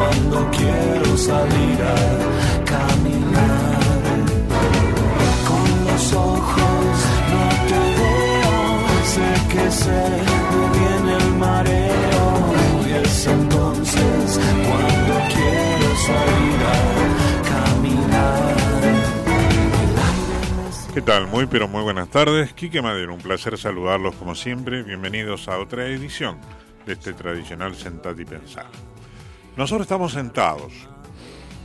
Cuando quiero salir a caminar. Con los ojos no te veo, sé que se me viene el mareo. Y es entonces cuando quiero salir a caminar. ¿Qué tal? Muy pero muy buenas tardes. Quique Madero, un placer saludarlos como siempre. Bienvenidos a otra edición de este tradicional Sentar y Pensar. Nosotros estamos sentados,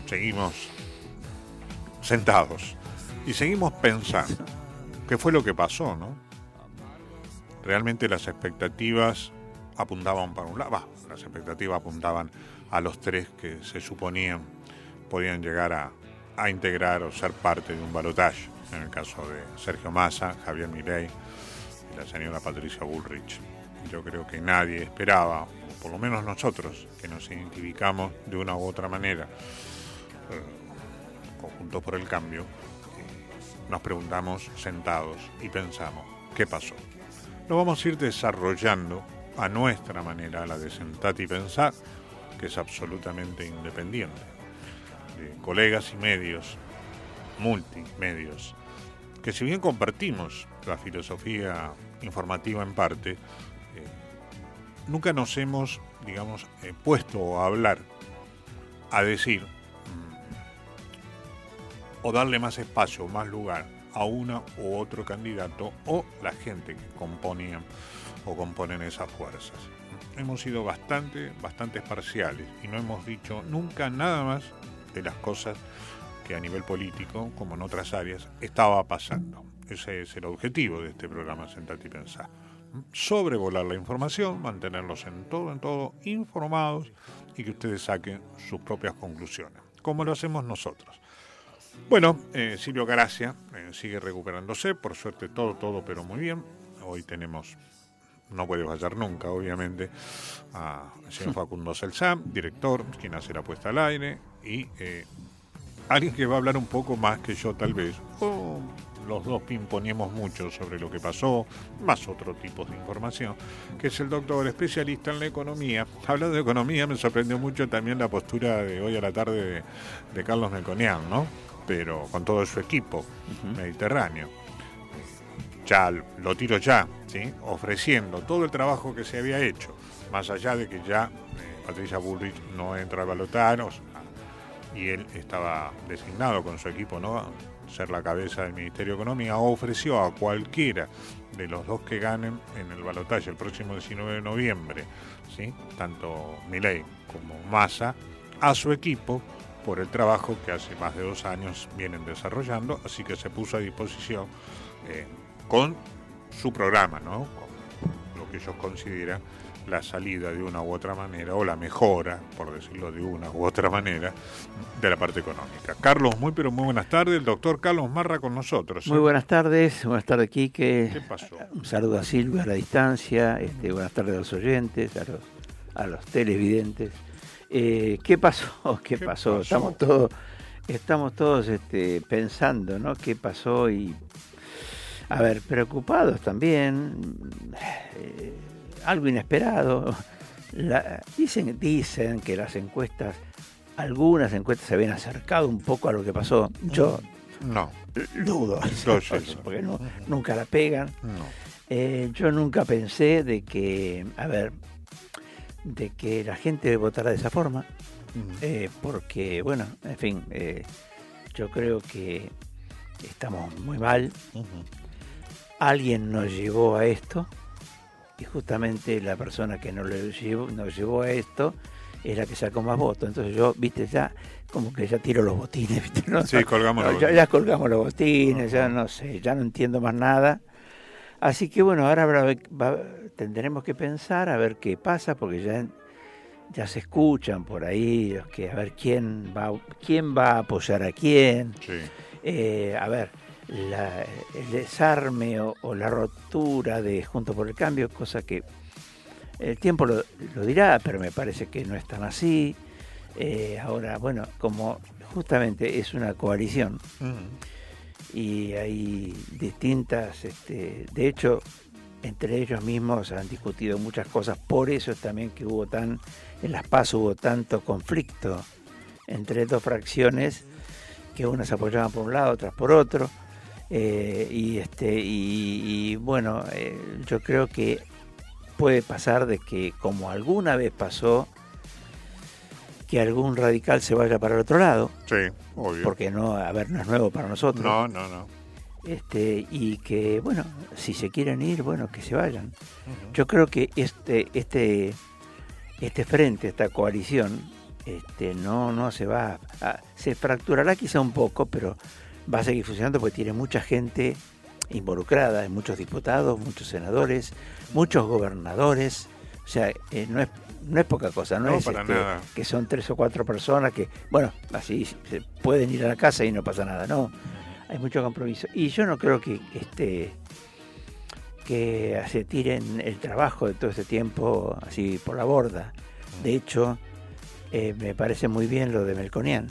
seguimos sentados y seguimos pensando qué fue lo que pasó, ¿no? Realmente las expectativas apuntaban para un lado, las expectativas apuntaban a los tres que se suponían podían llegar a, a integrar o ser parte de un balotaje, en el caso de Sergio Massa, Javier Milei y la señora Patricia Bullrich. Yo creo que nadie esperaba por lo menos nosotros, que nos identificamos de una u otra manera, eh, conjuntos por el cambio, eh, nos preguntamos sentados y pensamos, ¿qué pasó? Lo vamos a ir desarrollando a nuestra manera, la de sentar y pensar, que es absolutamente independiente, de colegas y medios, multimedios, que si bien compartimos la filosofía informativa en parte, nunca nos hemos, digamos, eh, puesto a hablar, a decir, mm, o darle más espacio, más lugar a una u otro candidato o la gente que componían o componen esas fuerzas. Hemos sido bastante, bastante parciales y no hemos dicho nunca nada más de las cosas que a nivel político, como en otras áreas, estaba pasando. Ese es el objetivo de este programa Sentate y Pensar sobrevolar la información, mantenerlos en todo, en todo informados y que ustedes saquen sus propias conclusiones, como lo hacemos nosotros. Bueno, eh, Silvio Garacia eh, sigue recuperándose, por suerte todo, todo, pero muy bien. Hoy tenemos, no puede fallar nunca, obviamente, a señor Facundo Celsam, director, quien hace la puesta al aire, y eh, alguien que va a hablar un poco más que yo tal vez, los dos pimponíamos mucho sobre lo que pasó, más otro tipo de información, que es el doctor especialista en la economía. Hablando de economía, me sorprendió mucho también la postura de hoy a la tarde de, Carlos Melconian, ¿no? Pero con todo su equipo mediterráneo. Ya lo tiro ya, ¿sí? Ofreciendo todo el trabajo que se había hecho, más allá de que ya eh, Patricia Bullrich no entra a balotar, y él estaba designado con su equipo, ¿no? Ser la cabeza del Ministerio de Economía, ofreció a cualquiera de los dos que ganen en el balotaje el próximo 19 de noviembre, ¿sí? tanto Milei como Massa, a su equipo por el trabajo que hace más de dos años vienen desarrollando, así que se puso a disposición eh, con su programa, ¿no? con lo que ellos consideran la salida de una u otra manera, o la mejora, por decirlo de una u otra manera, de la parte económica. Carlos, muy pero muy buenas tardes. El doctor Carlos Marra con nosotros. Muy buenas tardes, buenas tardes, Quique. ¿Qué pasó? Un saludo a Silvia a la distancia, este, buenas tardes a los oyentes, a los, a los televidentes. Eh, ¿Qué pasó? ¿Qué, pasó? Estamos todos, estamos todos este, pensando, ¿no? ¿Qué pasó? Y, a ver, preocupados también. Eh, algo inesperado. dicen, dicen que las encuestas, algunas encuestas se habían acercado un poco a lo que pasó. Yo no dudo, porque nunca la pegan. Eh, yo nunca pensé de que, a ver, de que la gente votara de esa forma. eh, porque, bueno, en fin, eh, yo creo que estamos muy mal. Alguien nos llevó a esto y justamente la persona que nos, llevó, nos llevó a esto es la que sacó más votos. Entonces yo, viste, ya como que ya tiro los botines, ¿viste? ¿no? Sí, colgamos los ya, ya, colgamos los botines, ya no sé, ya no entiendo más nada. Así que bueno, ahora tendremos que pensar a ver qué pasa, porque ya, ya se escuchan por ahí, que a ver quién va, quién va a apoyar a quién. Eh, a ver, el desarme o, la rotura de Junto por el Cambio, cosa que el tiempo lo, dirá, pero me parece que no es tan así. Eh, ahora, bueno, como justamente es una coalición y hay distintas, este, de hecho, entre ellos mismos han discutido muchas cosas, por eso es también que hubo tan, en las paz hubo tanto conflicto entre dos fracciones, que unas apoyaban por un lado, otras por otro, eh, y, este, y, bueno, eh, yo creo que puede pasar de que como alguna vez pasó, que algún radical se vaya para el otro lado. Sí, obvio. Porque no, a ver, no es nuevo para nosotros. No, no, no. Este, y que, bueno, si se quieren ir, bueno, que se vayan. Yo creo que este, este, este frente, esta coalición, este, no, no se va a, se fracturará quizá un poco, pero va a seguir funcionando porque tiene mucha gente involucrada, muchos diputados, muchos senadores, muchos gobernadores. O sea, eh, no, es, no es poca cosa, no, es este, que son tres o cuatro personas que, bueno, así se pueden ir a la casa y no pasa nada, no. Hay mucho compromiso. Y yo no creo que este que se tiren el trabajo de todo este tiempo así por la borda. De hecho, eh, me parece muy bien lo de Melconian,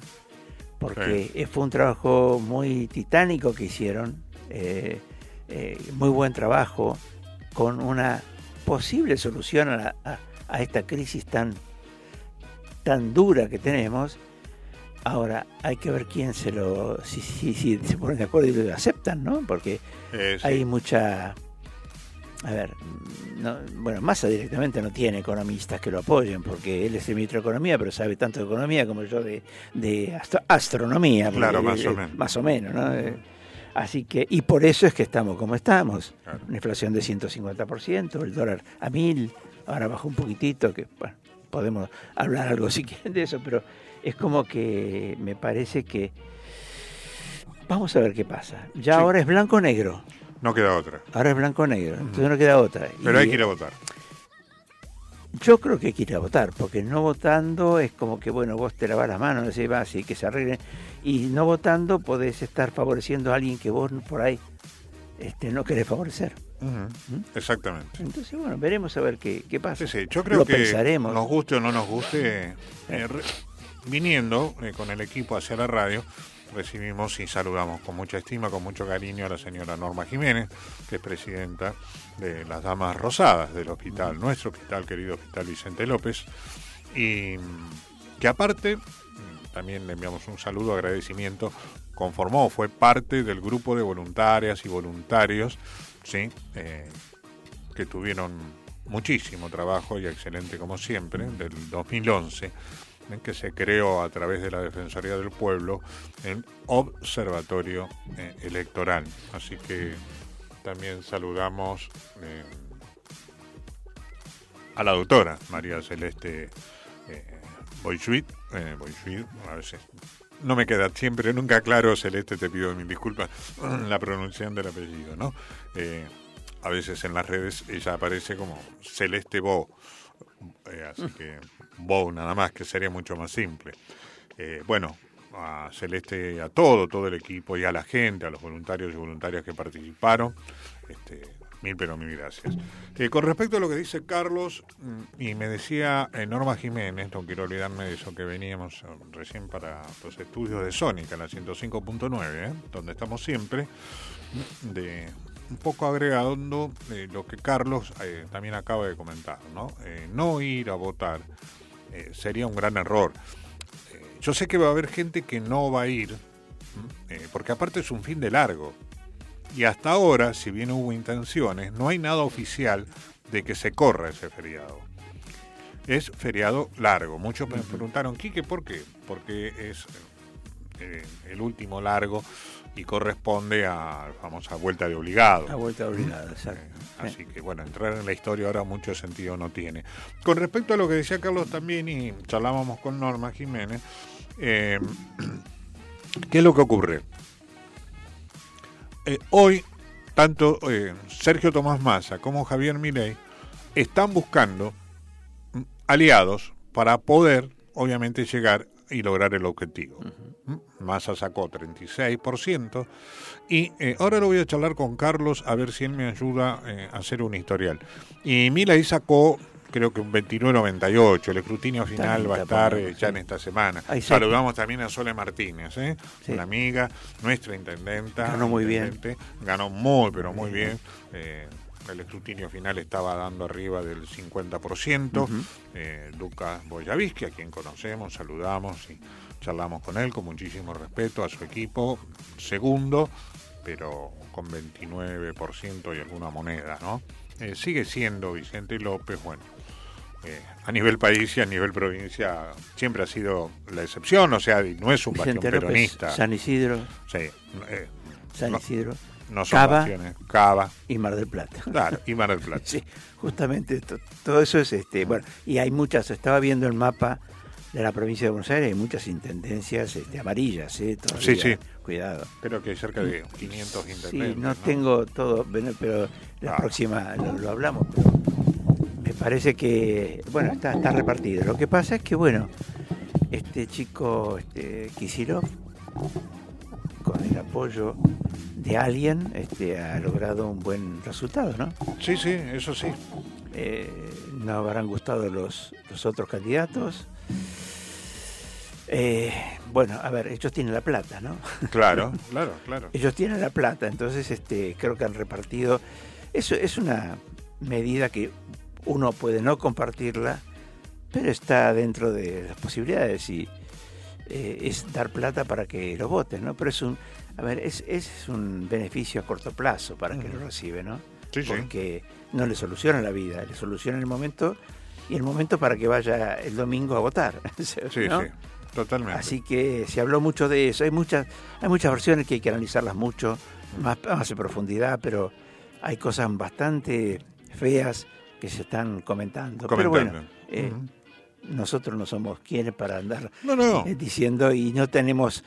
porque fue un trabajo muy titánico que hicieron, eh, eh, muy buen trabajo, con una posible solución a, esta crisis tan, tan dura que tenemos. Ahora, hay que ver quién se lo. si, si, si se ponen de acuerdo y lo aceptan, ¿no? Porque eh, hay mucha. A ver, bueno, Massa directamente no tiene economistas que lo apoyen, porque él es el ministro de Economía, pero sabe tanto de economía como yo de, de astronomía. Claro, más o menos. Más o menos, ¿no? Así que, y por eso es que estamos como estamos. Una inflación de 150%, el dólar a mil, ahora bajó un poquitito, que bueno, podemos hablar algo si quieren de eso, pero es como que me parece que vamos a ver qué pasa. Ya ahora es blanco-negro. No queda otra. Ahora es blanco-negro, entonces no queda otra. Pero hay que ir a votar. Yo creo que hay que ir a votar, porque no votando es como que, bueno, vos te lavas las manos, decís, va, así que se arreglen. Y no votando podés estar favoreciendo a alguien que vos por ahí este, no querés favorecer. ¿Mm? Exactamente. Entonces, bueno, veremos a ver qué, pasa. Sí, sí. Yo creo que nos guste o no nos guste, eh, viniendo eh, con el equipo hacia la radio, recibimos y saludamos con mucha estima, con mucho cariño a la señora Norma Jiménez, que es presidenta de las Damas Rosadas del hospital, nuestro hospital, querido Hospital Vicente López, y que aparte, también le enviamos un saludo, agradecimiento, conformó, fue parte del grupo de voluntarias y voluntarios, ¿sí? Eh, que tuvieron muchísimo trabajo y excelente como siempre, del 2011 que se creó a través de la Defensoría del Pueblo en Observatorio eh, Electoral. Así que también saludamos eh, a la doctora María Celeste eh, eh, a veces no me queda siempre, nunca claro, Celeste, te pido mis disculpas, la pronunciación del apellido, ¿no? a veces en las redes ella aparece como Celeste Bo, así que Bow nada más, que sería mucho más simple. Eh, bueno, a Celeste, a todo, todo el equipo y a la gente, a los voluntarios y voluntarias que participaron, este, mil pero mil gracias. Eh, con respecto a lo que dice Carlos, mm, y me decía eh, Norma Jiménez, no quiero olvidarme de eso que veníamos recién para los estudios de Sónica, la 105.9, donde estamos siempre, de un poco agregando lo que Carlos también acaba de comentar, ¿no? no ir a votar eh, sería un gran error. Eh, yo sé que va a haber gente que no va a ir, eh, porque aparte es un fin de largo. Y hasta ahora, si bien hubo intenciones, no hay nada oficial de que se corra ese feriado. es feriado largo. Muchos me preguntaron, Quique, ¿por qué? Porque es eh, el último largo y corresponde a la famosa vuelta de obligado. La vuelta de obligado, exacto. Eh, así que bueno, entrar en la historia ahora mucho sentido no tiene. Con respecto a lo que decía Carlos también y charlábamos con Norma Jiménez, eh, ¿qué es lo que ocurre? hoy, tanto Sergio Tomás Massa como Javier Milei están buscando aliados para poder, obviamente, llegar y lograr el objetivo. Massa sacó 36%. Y eh, ahora lo voy a charlar con Carlos a ver si él me ayuda eh, a hacer un historial. Y Milay sacó creo que un 29.98. El escrutinio final va a estar eh, ya en esta semana. Saludamos también a Sole Martínez, una amiga, nuestra intendenta. Ganó muy bien. Ganó muy, pero muy bien. El escrutinio final estaba dando arriba del 50%. Lucas Boyavisky, a quien conocemos, saludamos y charlamos con él con muchísimo respeto a su equipo, segundo, pero con 29% y alguna moneda, ¿no? Eh, sigue siendo Vicente López, bueno, eh, a nivel país y a nivel provincia siempre ha sido la excepción, o sea, no es un bastión peronista. San Isidro. Sí. Eh, San Isidro. No son Cava, Cava. Y Mar del Plata. Claro, y Mar del Plata. sí, justamente todo eso es, este, bueno, y hay muchas, estaba viendo el mapa de la provincia de Buenos Aires hay muchas intendencias este, amarillas, ¿eh? sí, sí. Cuidado. Creo que hay cerca de 500 intendentes. Sí, no, tengo todo, pero la ah. próxima lo, hablamos. me parece que, bueno, está, está repartido. Lo que pasa es que, bueno, este chico, este Kisilov, con el apoyo de alguien, este, ha logrado un buen resultado, ¿no? Sí, sí, eso sí. Eh, no habrán gustado los, los otros candidatos. Eh, bueno, a ver, ellos tienen la plata, ¿no? Claro, claro, claro. ellos tienen la plata, entonces este, creo que han repartido. Eso es una medida que uno puede no compartirla, pero está dentro de las posibilidades y eh, es dar plata para que lo voten, ¿no? Pero es un, a ver, es, es un beneficio a corto plazo para que lo recibe, ¿no? Sí, Porque no le soluciona la vida, le soluciona el momento y el momento para que vaya el domingo a votar. sí, sí. Totalmente. Así que se habló mucho de eso. Hay muchas, hay muchas versiones que hay que analizarlas mucho, más, más en profundidad, pero hay cosas bastante feas que se están comentando. Pero bueno, eh, nosotros no somos quienes para andar eh, diciendo y no tenemos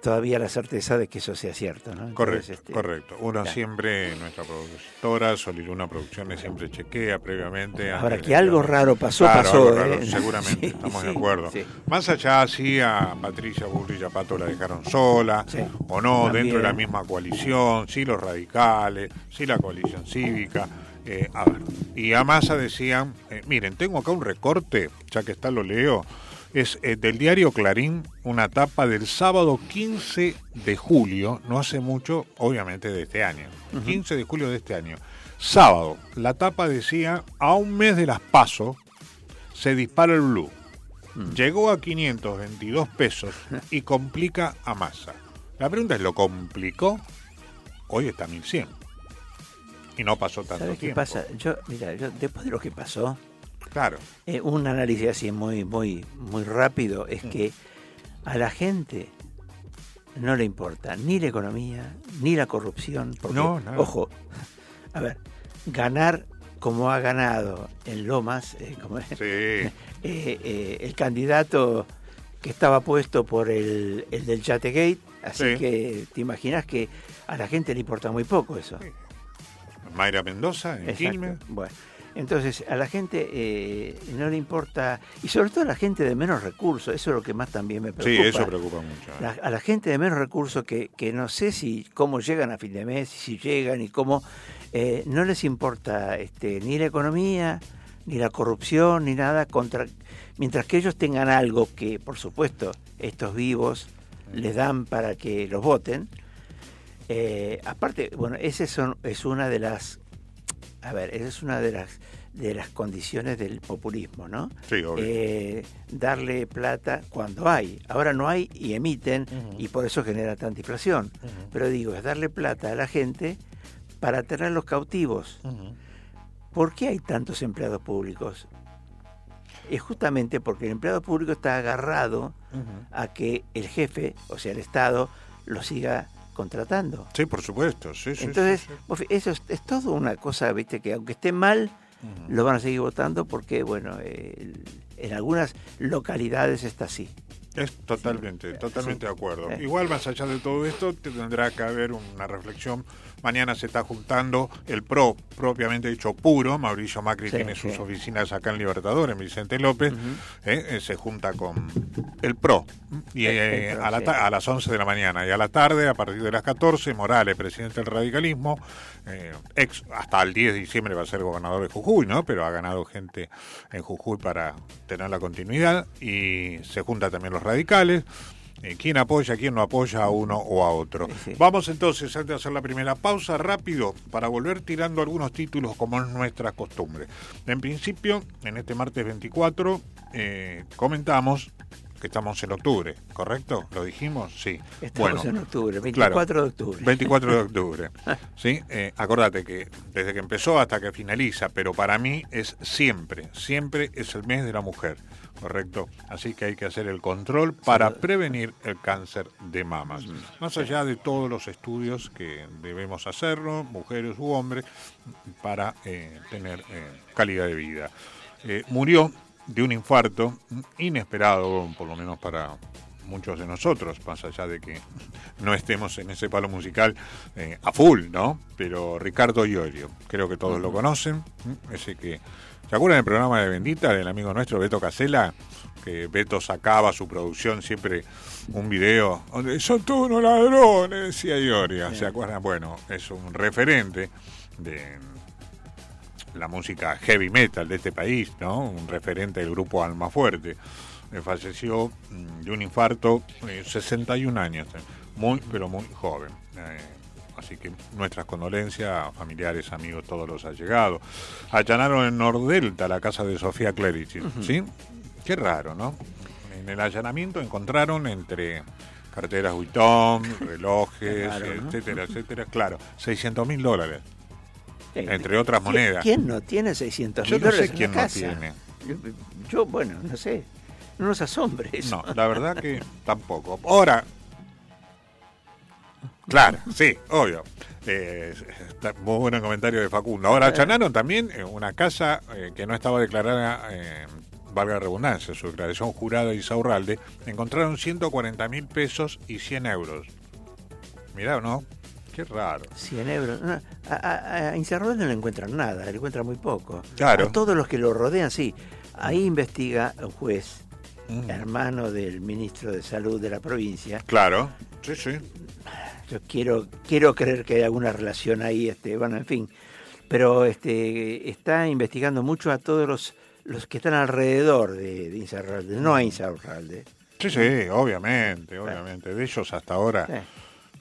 todavía la certeza de que eso sea cierto. ¿no? correcto, este, correcto. Uno siempre, nuestra productora, Soliluna Producciones, siempre chequea previamente. Ahora, que algo raro pasó, pasó. ¿eh? seguramente, estamos de acuerdo. Más allá, sí, a Patricia Burri y a Pato la dejaron sola, o no, dentro de la misma coalición, sí los radicales, sí la coalición cívica. Eh, a ver, y a Massa decían, eh, miren, tengo acá un recorte, ya que está lo leo, es eh, del diario Clarín, una tapa del sábado 15 de julio, no hace mucho, obviamente de este año, 15 de julio de este año. Sábado, la tapa decía, a un mes de las pasos se dispara el blue. Mm. Llegó a 522 pesos y complica a. La pregunta es, ¿lo complicó? Hoy está a 1100. Y no pasó tanto ¿Sabes qué pasa? Yo, mira, yo, después de lo que pasó, Claro. Eh, un análisis así muy, muy, muy rápido es mm. que a la gente no le importa ni la economía, ni la corrupción. Porque, ojo, a ver, ganar como ha ganado en Lomas, eh, como eh, el candidato que estaba puesto por el, el del Chategate, así que te imaginas que a la gente le importa muy poco eso. Mayra Mendoza en Quilmes. Bueno, entonces, a la gente eh, no le importa, y sobre todo a la gente de menos recursos, eso es lo que más también me preocupa. Sí, eso preocupa mucho. ¿eh? a la gente de menos recursos que, que no sé si cómo llegan a fin de mes, si llegan y cómo, eh, no les importa este, ni la economía, ni la corrupción, ni nada, contra, mientras que ellos tengan algo que, por supuesto, estos vivos les dan para que los voten. Aparte, bueno, esa es una de las a ver, esa es una de las de las condiciones del populismo, ¿no? Sí, obvio. Eh, darle plata cuando hay. Ahora no hay y emiten y por eso genera tanta inflación. Pero digo, es darle plata a la gente para tenerlos cautivos. ¿Por qué hay tantos empleados públicos? es justamente porque el empleado público está agarrado a que el jefe, o sea, el Estado, lo siga contratando. Sí, por supuesto. Sí, Entonces, sí, sí. eso es, es todo una cosa, viste, que aunque esté mal, lo van a seguir votando porque, bueno, eh, en algunas localidades está así. Es totalmente, totalmente de acuerdo. Igual, más allá de todo esto, tendrá que haber una reflexión. Mañana se está juntando el PRO, propiamente dicho puro. Mauricio Macri Sí, tiene sus oficinas acá en Libertador, en Vicente López. eh, eh, se junta con el PRO. Y eh, a, la las 11 de la mañana y a la tarde, a partir de las 14, Morales, presidente del radicalismo, eh, ex hasta el 10 de diciembre va a ser gobernador de Jujuy, ¿no? Pero ha ganado gente en Jujuy para tener la continuidad y se junta también los radicales. Eh, ¿Quién apoya, quién no apoya a uno o a otro? Sí. Vamos entonces, antes de hacer la primera pausa, rápido, para volver tirando algunos títulos como es nuestra costumbre. En principio, en este martes 24, eh, comentamos que estamos en octubre, ¿correcto? ¿Lo dijimos? Sí. Estamos en octubre, 24 claro, de octubre. 24 de octubre. ¿sí? Eh, acordate que desde que empezó hasta que finaliza, pero para mí es siempre, siempre es el mes de la mujer, ¿correcto? Así que hay que hacer el control para prevenir el cáncer de mamas. Más allá de todos los estudios que debemos hacerlo, mujeres u hombres, para eh, tener eh, calidad de vida. Eh, murió de un infarto inesperado, por lo menos para muchos de nosotros, más allá de que no estemos en ese palo musical eh, a full, ¿no? Pero Ricardo Iorio, creo que todos lo conocen, ese que... ¿Se acuerdan del programa de Bendita, del amigo nuestro Beto Casela? Que Beto sacaba su producción siempre un video donde son todos unos ladrones, decía Iorio. ¿Se acuerdan? Bueno, es un referente de la música heavy metal de este país, ¿no? Un referente del grupo Alma Fuerte. Eh, falleció mm, de un infarto, eh, 61 años, eh, muy, pero muy joven. Eh, así que nuestras condolencias a familiares, amigos, todos los allegados. Allanaron en Nordelta la casa de Sofía Clerici, ¿sí? Qué raro, ¿no? En el allanamiento encontraron entre carteras Vuitton, relojes, ¿no? etcétera, etcétera, claro, 600 mil dólares. Entre otras ¿quién- monedas. ¿Quién no tiene 600 Yo mil no sé dólares en quién no tiene. Yo, yo, bueno, no sé. No nos asombre eso. No, la verdad que tampoco. Ahora, claro, sí, obvio. Eh, está muy buen comentario de Facundo. Ahora, allanaron también eh, una casa eh, que no estaba declarada, eh, valga la redundancia, su declaración jurada y Saurralde. Encontraron 140 mil pesos y 100 euros. Mirá, ¿no? Qué raro. 100 euros. No, a, a, no le encuentran nada, le encuentran muy poco. Claro. A todos los que lo rodean, sí. Ahí investiga un juez, Mm. hermano del ministro de Salud de la provincia. Claro, sí, sí. Yo quiero, quiero creer que hay alguna relación ahí, este, bueno, en fin. Pero este, está investigando mucho a todos los, los que están alrededor de, de Insaurralde, no a Insaurralde. Sí, sí, obviamente, obviamente. De ellos hasta ahora. Sí.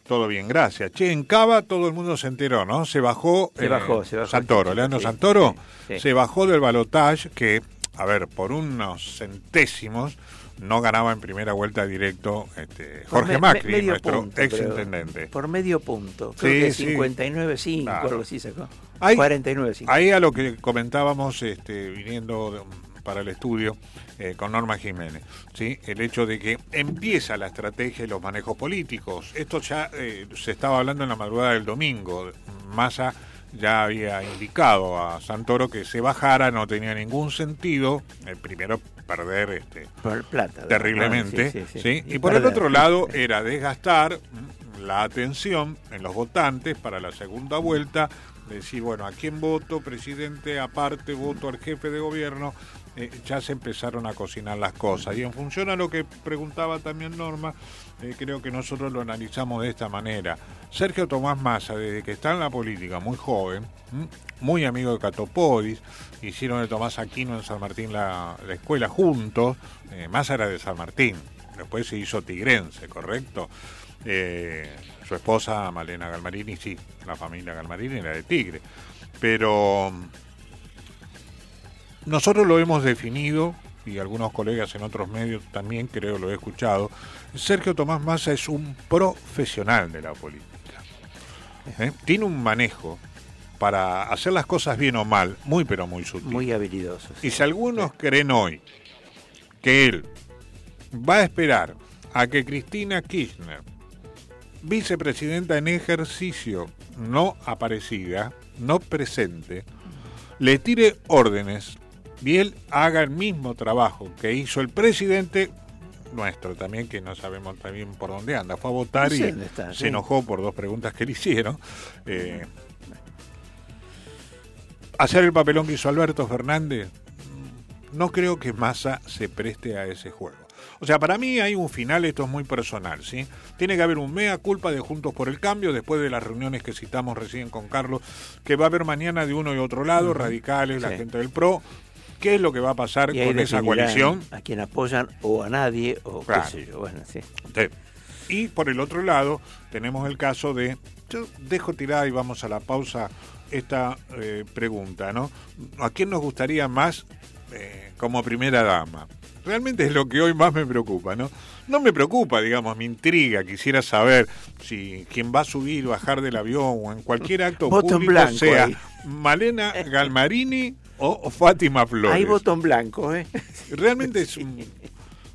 Todo bien, gracias. Che, en Cava todo el mundo se enteró, ¿no? Se bajó. Se bajó, se bajó Santoro, Leandro sí, Santoro sí, se bajó del balotage que, a ver, por unos centésimos no ganaba en primera vuelta directo este, Jorge me- Macri, me- nuestro punto, ex intendente. Por medio punto. Creo Sí, que sí. 59.5, Claro. algo así sacó. Ahí- 49.5. Ahí a lo que comentábamos este, viniendo de- para el estudio eh, con Norma Jiménez, ¿sí? el hecho de que empieza la estrategia y los manejos políticos. Esto ya eh, se estaba hablando en la madrugada del domingo. Massa ya había indicado a Santoro que se bajara, no tenía ningún sentido. El primero perder este, Por plata. terriblemente. Ah, sí, sí, ¿sí? sí. Y por el otro lado era desgastar mm, la atención en los votantes para la segunda vuelta, decir, bueno, ¿a quién voto? Presidente, aparte voto al jefe de gobierno. Eh, ya se empezaron a cocinar las cosas. Y en función a lo que preguntaba también Norma, eh, creo que nosotros lo analizamos de esta manera. Sergio Tomás Massa, desde que está en la política, muy joven, muy amigo de Catopodis, hicieron de Tomás Aquino en San Martín la, la escuela juntos, eh, Massa era de San Martín, después se hizo tigrense, ¿correcto? Eh, su esposa Malena Galmarini, sí, la familia Galmarini era de Tigre, pero nosotros lo hemos definido, y algunos colegas en otros medios también creo lo he escuchado, Sergio Tomás Massa es un profesional de la política. ¿eh? Tiene un manejo para hacer las cosas bien o mal, muy pero muy sutil. Muy habilidoso. Y si algunos creen hoy que él va a esperar a que Cristina Kirchner, vicepresidenta en ejercicio, no aparecida, no presente, le tire órdenes él haga el mismo trabajo que hizo el presidente nuestro también, que no sabemos también por dónde anda. Fue a votar y se enojó por dos preguntas que le hicieron. Eh, hacer el papelón que hizo Alberto Fernández, no creo que Massa se preste a ese juego. O sea, para mí hay un final, esto es muy personal, ¿sí? Tiene que haber un mea culpa de Juntos por el Cambio, después de las reuniones que citamos recién con Carlos, que va a haber mañana de uno y otro lado, radicales, la gente del PRO, qué es lo que va a pasar con esa coalición. A quien apoyan o a nadie, o qué sé yo. Bueno, sí. Y por el otro lado, tenemos el caso de. Yo dejo tirada y vamos a la pausa esta eh, pregunta, ¿no? ¿A quién nos gustaría más eh, como primera dama? Realmente es lo que hoy más me preocupa, ¿no? No me preocupa, digamos, me intriga, quisiera saber si quien va a subir, bajar del avión o en cualquier acto público sea Malena Galmarini o, Fátima Flores. Hay botón blanco, ¿eh? Realmente es un...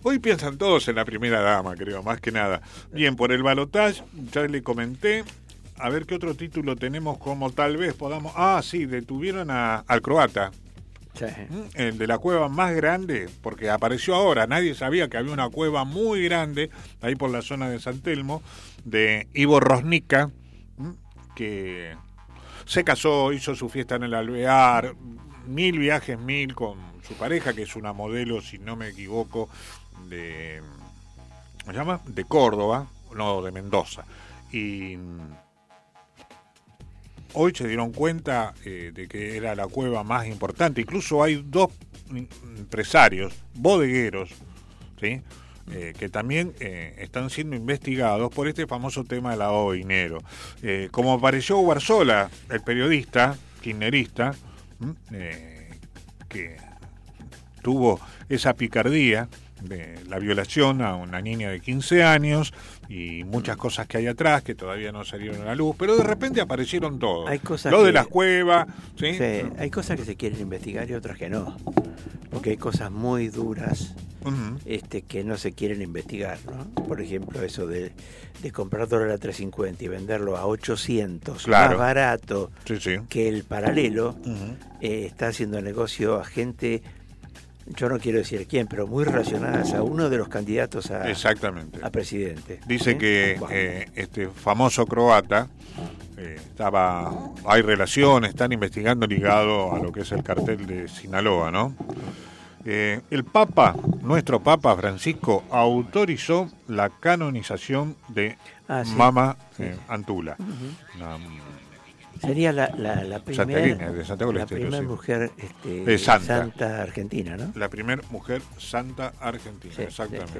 Hoy piensan todos en la primera dama, creo, más que nada. Bien, por el balotaje, ya le comenté. A ver qué otro título tenemos como tal vez podamos... Ah, sí, detuvieron a, al croata. Sí. ¿Mm? El de la cueva más grande, porque apareció ahora, nadie sabía que había una cueva muy grande, ahí por la zona de San Telmo, de Ivo Rosnica, que se casó, hizo su fiesta en el alvear, mil viajes, mil con su pareja, que es una modelo, si no me equivoco, de. ¿Cómo se llama? De Córdoba, no, de Mendoza. Y hoy se dieron cuenta eh, de que era la cueva más importante. Incluso hay dos empresarios, bodegueros, ¿sí? Eh, que también eh, están siendo investigados por este famoso tema de dinero. como apareció Barzola, el periodista, kirchnerista, eh, que tuvo esa picardía de la violación a una niña de 15 años y muchas cosas que hay atrás que todavía no salieron a la luz, pero de repente aparecieron todos. Hay cosas Lo de las cuevas, ¿sí? hay cosas que se quieren investigar y otras que no, porque hay cosas muy duras este, que no se quieren investigar. ¿no? Por ejemplo, eso de, comprar dólar a 350 y venderlo a 800, más barato que el paralelo, eh, está haciendo negocio a gente yo no quiero decir quién, pero muy relacionadas a uno de los candidatos a, Exactamente. a presidente. Dice que eh, este famoso croata eh, estaba, hay relaciones, están investigando ligado a lo que es el cartel de Sinaloa, ¿no? Eh, el Papa, nuestro Papa Francisco, autorizó la canonización de ah, Mama Antula. Sería la, la, la primera mujer este, santa. argentina, ¿no? La primera mujer santa argentina, exactamente.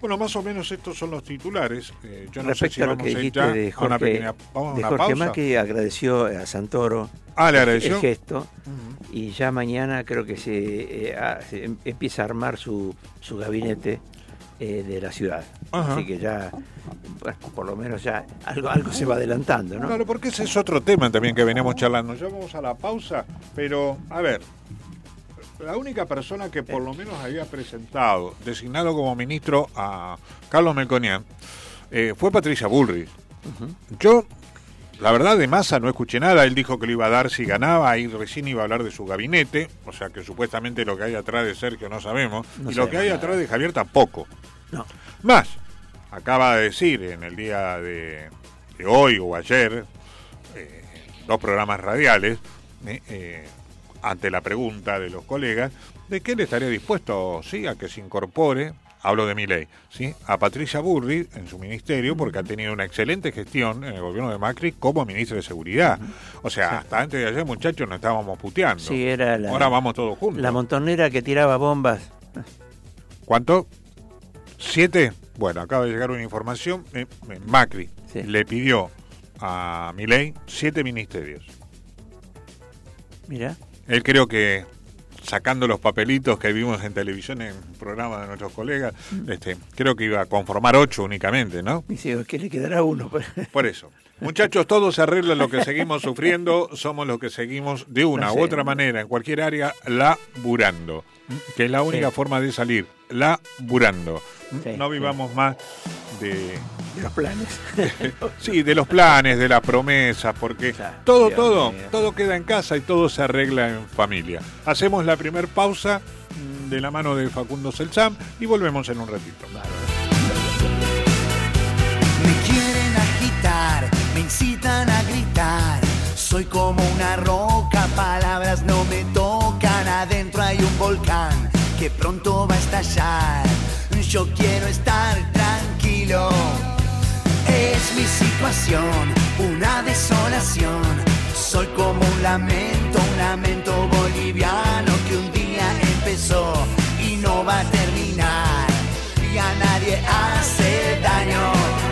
bueno, más o menos estos son los titulares. Eh, yo no Respecto sé si a lo que dijiste de Jorge, una que agradeció a Santoro ah, el gesto y ya mañana creo que se, eh, em, empieza a armar su, su gabinete eh, de la ciudad. Así que ya, por lo menos ya algo, algo se va adelantando, ¿no? Claro, porque ese es otro tema también que veníamos charlando. Ya vamos a la pausa, pero a ver, la única persona que por lo menos había presentado, designado como ministro a Carlos Melconian, eh, fue Patricia Bullrich. Yo la verdad, de Massa no escuché nada. Él dijo que lo iba a dar si ganaba. Ahí recién iba a hablar de su gabinete. O sea que supuestamente lo que hay atrás de Sergio no sabemos. y lo que hay atrás de Javier tampoco. No. Más, acaba de decir en el día de, hoy o ayer, eh, dos programas radiales, eh, eh, ante la pregunta de los colegas, de que él estaría dispuesto, sí, a que se incorpore hablo de mi ley, ¿sí? a Patricia Burri en su ministerio porque ha tenido una excelente gestión en el gobierno de Macri como ministra de Seguridad. O sea, hasta antes de ayer, muchachos, nos estábamos puteando. Sí, era la, Ahora vamos todos juntos. La montonera que tiraba bombas. ¿Cuánto? ¿Siete? Bueno, acaba de llegar una información. Eh, eh, Macri le pidió a Milei siete ministerios. Mira. Él creo que sacando los papelitos que vimos en televisión en programas de nuestros colegas, este, creo que iba a conformar ocho únicamente, ¿no? Dice, ¿qué le quedará uno? Por eso. Muchachos, todo se arregla lo que seguimos sufriendo, somos los que seguimos de una No u otra manera, en cualquier área, laburando, que es la única Sí. forma de salir, laburando. Sí, no sí. vivamos más de, de los planes. sí, de los planes, de las promesas, porque todo, Dios todo, todo queda en casa y todo se arregla en familia. Hacemos la primer pausa mm, de la mano de Facundo Selzam y volvemos en un ratito. Soy como una roca, palabras no me tocan. Adentro hay un volcán que pronto va a estallar. Yo quiero estar tranquilo. Es mi situación, una desolación. Soy como un lamento, un lamento boliviano que un día empezó y no va a terminar. Y a nadie hace daño.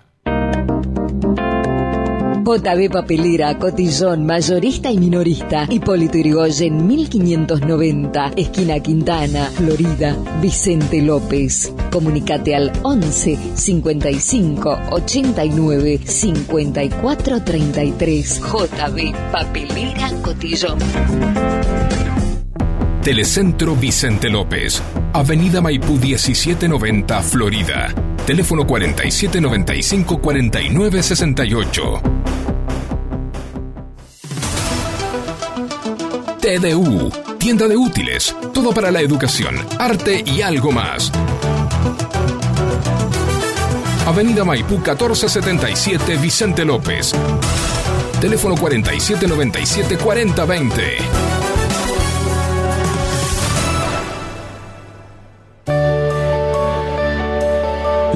JB Papelera, Cotillón, Mayorista y Minorista. Hipólito Yrigoyen, 1590. Esquina Quintana, Florida. Vicente López. Comunicate al 11 55 89 54 33. JB Papelera, Cotillón. Telecentro Vicente López. Avenida Maipú 1790, Florida. Teléfono 4795 4968. TDU, tienda de útiles, todo para la educación, arte y algo más. Avenida Maipú 1477 Vicente López. Teléfono 4797 4020.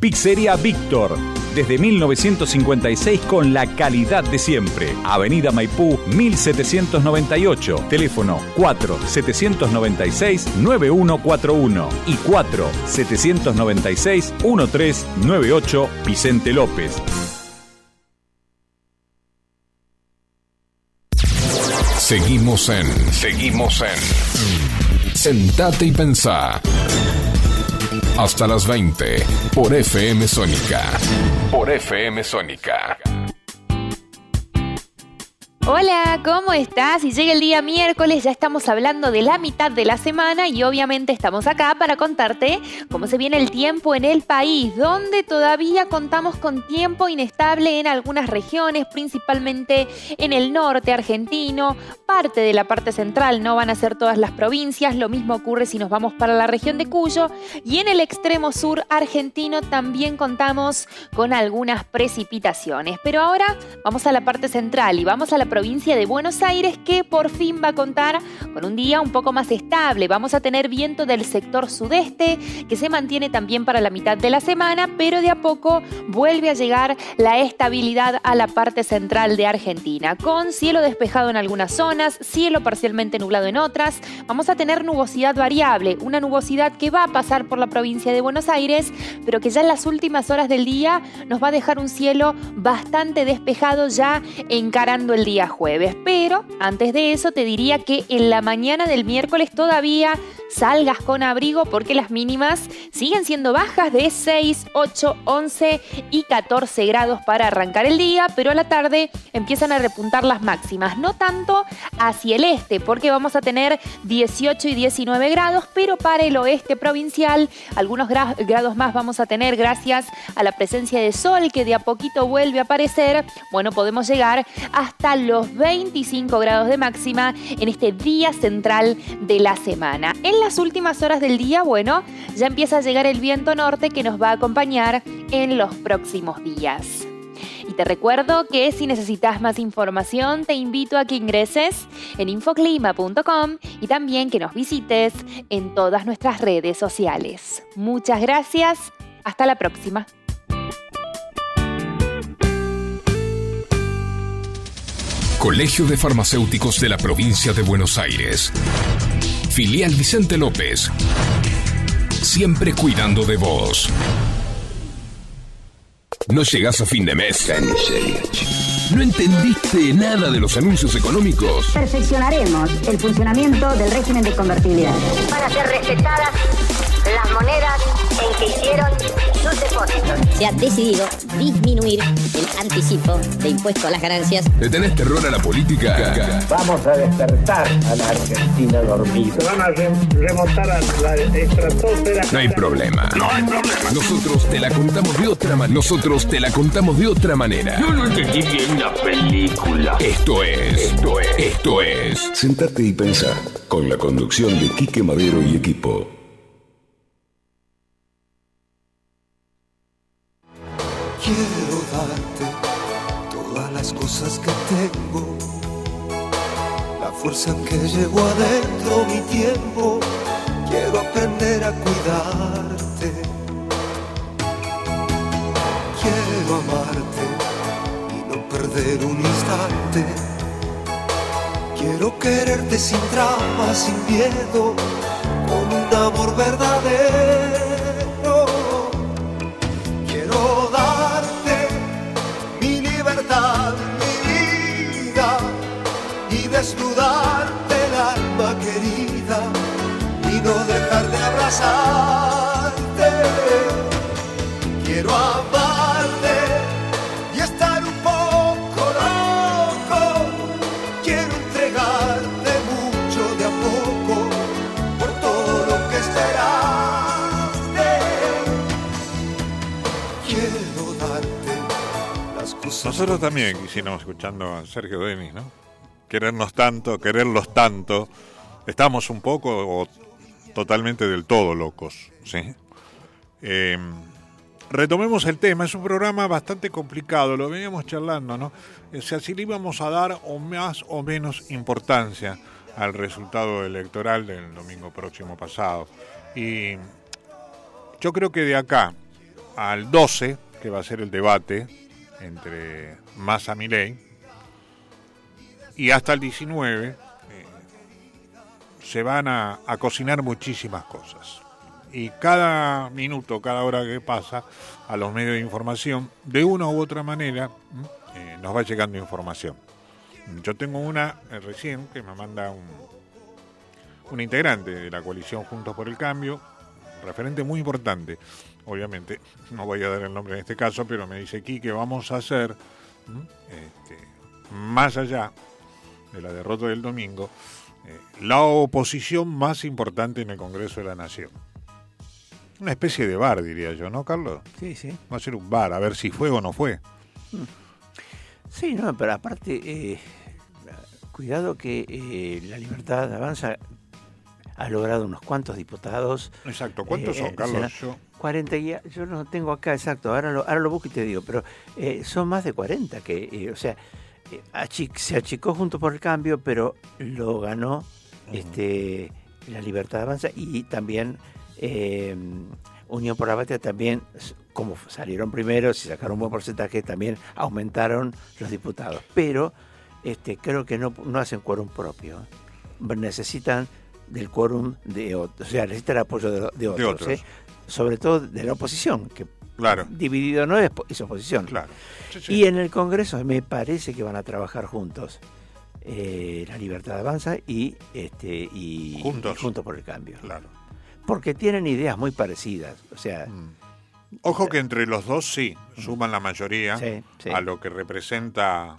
Pizzería Víctor. Desde 1956 con la calidad de siempre. Avenida Maipú 1798. Teléfono 4-796-9141 y 4-796-1398 Vicente López. Seguimos en. Seguimos en. Sentate y pensá. Hasta las 20 por FM Sónica. Por FM Sónica. Hola, ¿cómo estás? Y llega el día miércoles, ya estamos hablando de la mitad de la semana y obviamente estamos acá para contarte cómo se viene el tiempo en el país, donde todavía contamos con tiempo inestable en algunas regiones, principalmente en el norte argentino, parte de la parte central, no van a ser todas las provincias, lo mismo ocurre si nos vamos para la región de Cuyo y en el extremo sur argentino también contamos con algunas precipitaciones. Pero ahora vamos a la parte central y vamos a la provincia de Buenos Aires que por fin va a contar con un día un poco más estable. Vamos a tener viento del sector sudeste que se mantiene también para la mitad de la semana, pero de a poco vuelve a llegar la estabilidad a la parte central de Argentina, con cielo despejado en algunas zonas, cielo parcialmente nublado en otras. Vamos a tener nubosidad variable, una nubosidad que va a pasar por la provincia de Buenos Aires, pero que ya en las últimas horas del día nos va a dejar un cielo bastante despejado ya encarando el día jueves. Pero antes de eso te diría que en la mañana del miércoles todavía salgas con abrigo porque las mínimas siguen siendo bajas de 6, 8, 11 y 14 grados para arrancar el día, pero a la tarde empiezan a repuntar las máximas, no tanto hacia el este porque vamos a tener 18 y 19 grados, pero para el oeste provincial algunos grados más vamos a tener gracias a la presencia de sol que de a poquito vuelve a aparecer. Bueno, podemos llegar hasta los 25 grados de máxima en este día central de la semana. En las últimas horas del día, bueno, ya empieza a llegar el viento norte que nos va a acompañar en los próximos días. Y te recuerdo que si necesitas más información, te invito a que ingreses en infoclima.com y también que nos visites en todas nuestras redes sociales. Muchas gracias. Hasta la próxima. Colegio de Farmacéuticos de la Provincia de Buenos Aires. Filial Vicente López. Siempre cuidando de vos. No llegas a fin de mes. ¿No entendiste nada de los anuncios económicos? Perfeccionaremos el funcionamiento del régimen de convertibilidad. Para ser respetadas las monedas en que hicieron sus depósitos. Se ha decidido disminuir el anticipo de impuesto a las ganancias. ¿Le tenés terror a la política? Vamos a despertar a la Argentina dormida. Van a remontar a la estratosfera. No hay problema. No hay problema. Nosotros te la contamos de otra manera. Nosotros te la contamos de otra manera. Yo no entendí bien la película. Esto es. Esto es. Esto es. Sentate y pensá con la conducción de Quique Madero y equipo. Quiero darte todas las cosas que tengo, la fuerza que llevo adentro, mi tiempo. Quiero aprender a cuidarte. Quiero amarte y no perder un instante. Quiero quererte sin trama, sin miedo, con un amor verdadero. Quiero amarte y estar un poco loco. Quiero entregarte mucho de a poco por todo lo que esperaste. Quiero darte las cosas. Nosotros también quisimos, escuchando a Sergio Denis, ¿no? Querernos tanto, quererlos tanto. Estamos un poco o totalmente del todo locos, ¿sí? Eh, retomemos el tema, es un programa bastante complicado, lo veníamos charlando, ¿no? O sea, si le íbamos a dar o más o menos importancia al resultado electoral del domingo próximo pasado. Y yo creo que de acá al 12, que va a ser el debate entre Massa Milei, y hasta el 19, eh, se van a, a cocinar muchísimas cosas. Y cada minuto, cada hora que pasa, a los medios de información, de una u otra manera, ¿m? eh, nos va llegando información. Yo tengo una eh, recién que me manda un, un integrante de la coalición Juntos por el Cambio, referente muy importante, obviamente, no voy a dar el nombre en este caso, pero me dice aquí que vamos a hacer, ¿m? este, más allá de la derrota del domingo, la oposición más importante en el Congreso de la Nación. Una especie de bar, diría yo, ¿no, Carlos? Sí, sí. Va a ser un bar, a ver si fue o no fue. Sí, no, pero aparte, eh, cuidado que eh, la libertad avanza ha logrado unos cuantos diputados. Exacto, ¿cuántos eh, son, eh, Carlos? Yo, 40 y a- yo no tengo acá exacto, ahora lo, ahora lo busco y te digo, pero eh, son más de 40 que, eh, o sea, se achicó junto por el cambio, pero lo ganó este la Libertad Avanza y también eh, Unión por la Patria también, como salieron primero, si sacaron un buen porcentaje, también aumentaron los diputados, pero este creo que no, no hacen quórum propio, necesitan del quórum de otros, o sea, necesitan el apoyo de, de otros, otros. ¿eh? sobre todo de la oposición, que Claro. dividido no es, es oposición. Claro. Y en el Congreso me parece que van a trabajar juntos. eh, la libertad avanza y este y Juntos. y juntos por el cambio Claro. porque tienen ideas muy parecidas o sea Ojo que entre los dos sí, suman la mayoría Sí, sí. a lo que representa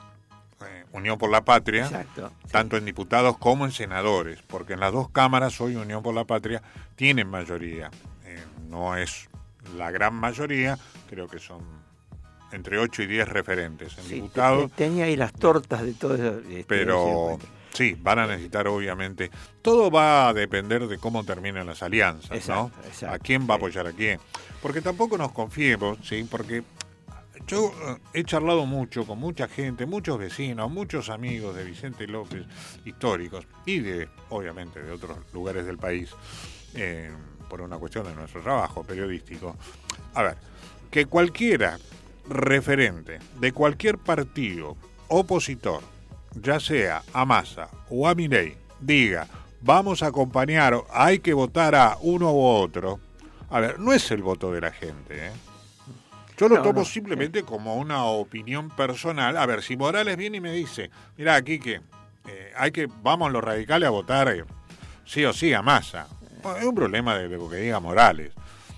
eh, Unión por la Patria, Exacto, tanto en diputados como en senadores, porque en las dos cámaras hoy Unión por la Patria tienen mayoría. Eh, no es la gran mayoría, creo que son entre 8 y 10 referentes en sí, diputados. te- tenía ahí las tortas de todo eso, este, pero sí, van a necesitar obviamente. Todo va a depender de cómo terminen las alianzas, Exacto, ¿no? exacto, a quién va a apoyar a quién. Porque tampoco nos confiemos, ¿sí? Porque yo eh, he charlado mucho con mucha gente, muchos vecinos, muchos amigos de Vicente López, históricos, y de, obviamente, de otros lugares del país, eh, por una cuestión de nuestro trabajo periodístico. A ver, que cualquiera referente de cualquier partido opositor, ya sea a Massa o a Milei, diga, vamos a acompañar, hay que votar a uno u otro, a ver, no es el voto de la gente, ¿eh? Yo lo No, tomo no. simplemente como una opinión personal. A ver, si Morales viene y me dice, mira, aquí que hay que, vamos los radicales a votar eh, sí o sí a Massa. Bueno, es un problema de, de lo que diga Morales.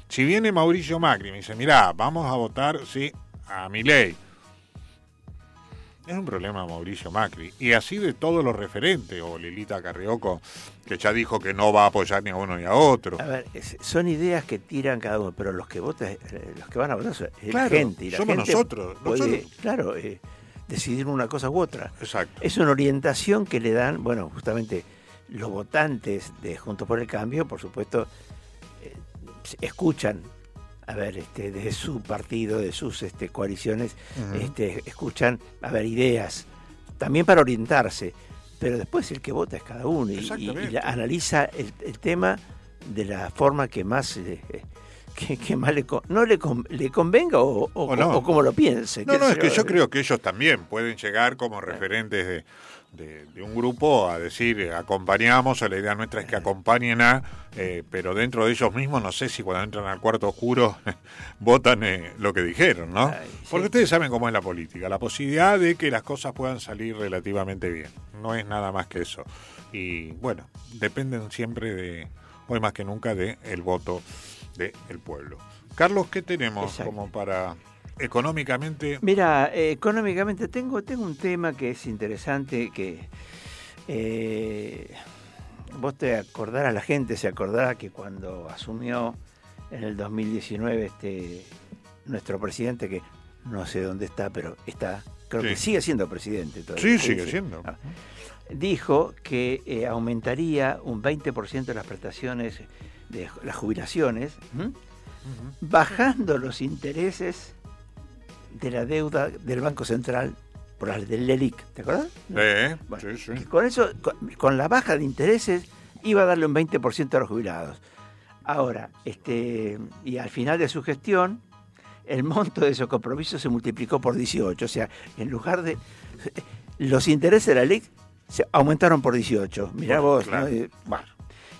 Si viene Mauricio Macri y me dice, mira, vamos a votar sí a Milei. Es un problema Mauricio Macri. Y así de todos los referentes, o Lilita Carrioco, que ya dijo que no va a apoyar ni a uno ni a otro. a ver son ideas que tiran cada uno pero los que votan eh, los que van a votar son es Claro, la gente y la somos gente nosotros, puede, nosotros. claro eh, decidir una cosa u otra Exacto. es una orientación que le dan bueno justamente los votantes de Juntos por el Cambio por supuesto eh, escuchan a ver este de su partido de sus este coaliciones este escuchan a ver ideas también para orientarse pero después el que vota es cada uno y- y, y Exactamente. la- analiza el, el tema de la forma que más eh, que, que más le, no le, con- le convenga o, o, O no. o como lo piense No, no, es que yo creo que ellos también pueden llegar como referentes de, de- de un grupo a decir, eh, acompañamos, o la idea nuestra es que acompañen a, eh, pero dentro de ellos mismos no sé si cuando entran al cuarto oscuro votan eh, lo que dijeron, ¿no? Porque ustedes saben cómo es la política, la posibilidad de que las cosas puedan salir relativamente bien, no es nada más que eso. Y bueno, dependen siempre de, hoy más que nunca, de el voto del pueblo. Carlos, ¿qué tenemos Exacto. como para económicamente Mira, eh, económicamente tengo, tengo un tema que es interesante, que eh, vos te acordarás, la gente se acordará que cuando asumió en el 2019 este nuestro presidente, que no sé dónde está, pero está, creo Sí. que sigue siendo presidente todavía. Sí, sigue siendo. Ah. Dijo que eh, aumentaría un 20% de las prestaciones de las jubilaciones, ¿m? bajando los intereses de la deuda del Banco Central por las del LELIC, ¿te acuerdas? Eh, Bueno, sí, sí. con eso, con, con la baja de intereses, iba a darle un 20% a los jubilados. Ahora, este, y al final de su gestión, el monto de esos compromisos se multiplicó por 18. O sea, en lugar de. Los intereses de la ley se aumentaron por 18. Mirá Bueno, vos, claro. ¿no? Y, bueno,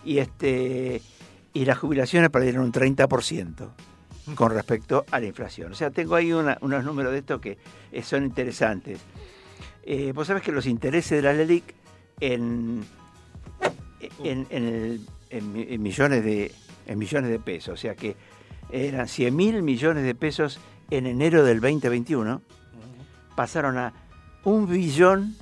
y este. Y las jubilaciones perdieron un 30% con respecto a la inflación. O sea, tengo ahí una- unos números de esto que eh, son interesantes. Eh, vos sabés que los intereses de la LELIC en, en, en el- en mi- en millones de, en millones de pesos, o sea que eran 100 mil millones de pesos en enero del 2021, pasaron a un billón